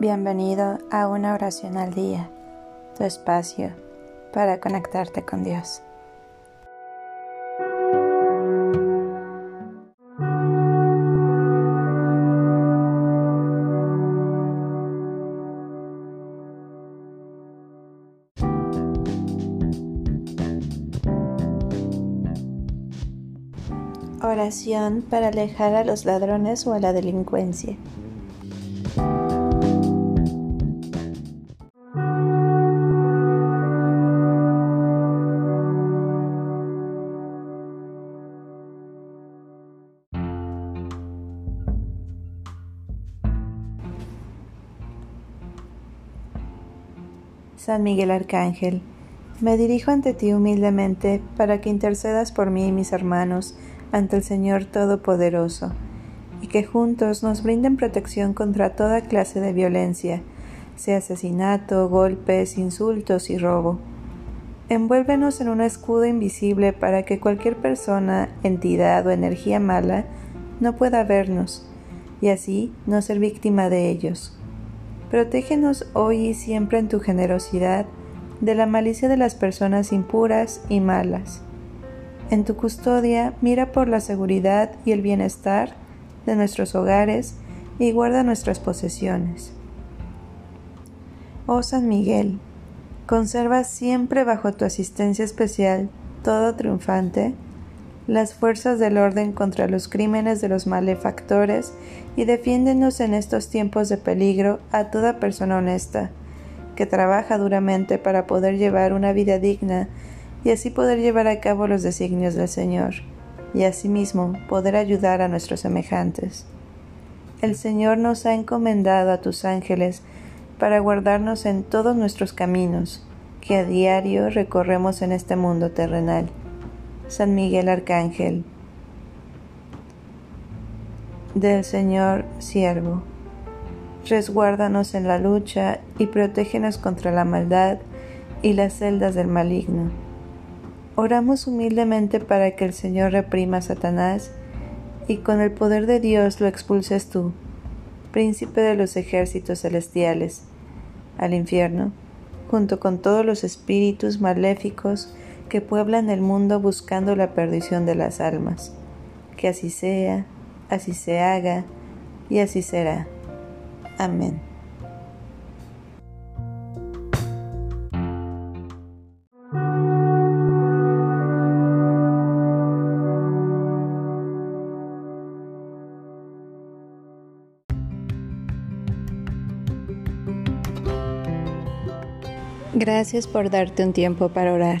Bienvenido a una oración al día, tu espacio para conectarte con Dios. Oración para alejar a los ladrones o a la delincuencia. San Miguel Arcángel, me dirijo ante ti humildemente para que intercedas por mí y mis hermanos ante el Señor Todopoderoso, y que juntos nos brinden protección contra toda clase de violencia, sea asesinato, golpes, insultos y robo. Envuélvenos en un escudo invisible para que cualquier persona, entidad o energía mala no pueda vernos, y así no ser víctima de ellos. Protégenos hoy y siempre en tu generosidad de la malicia de las personas impuras y malas. En tu custodia mira por la seguridad y el bienestar de nuestros hogares y guarda nuestras posesiones. Oh San Miguel, conserva siempre bajo tu asistencia especial, todo triunfante, las fuerzas del orden contra los crímenes de los malefactores y defiéndenos en estos tiempos de peligro a toda persona honesta, que trabaja duramente para poder llevar una vida digna y así poder llevar a cabo los designios del Señor, y asimismo poder ayudar a nuestros semejantes. El Señor nos ha encomendado a tus ángeles para guardarnos en todos nuestros caminos, que a diario recorremos en este mundo terrenal San Miguel Arcángel. Del Señor siervo. Resguárdanos en la lucha y protégenos contra la maldad y las celdas del maligno. Oramos humildemente para que el Señor reprima a Satanás y con el poder de Dios lo expulses tú, príncipe de los ejércitos celestiales, al infierno, junto con todos los espíritus maléficos que pueblan el mundo buscando la perdición de las almas. Que así sea, así se haga y así será. Amén. Gracias por darte un tiempo para orar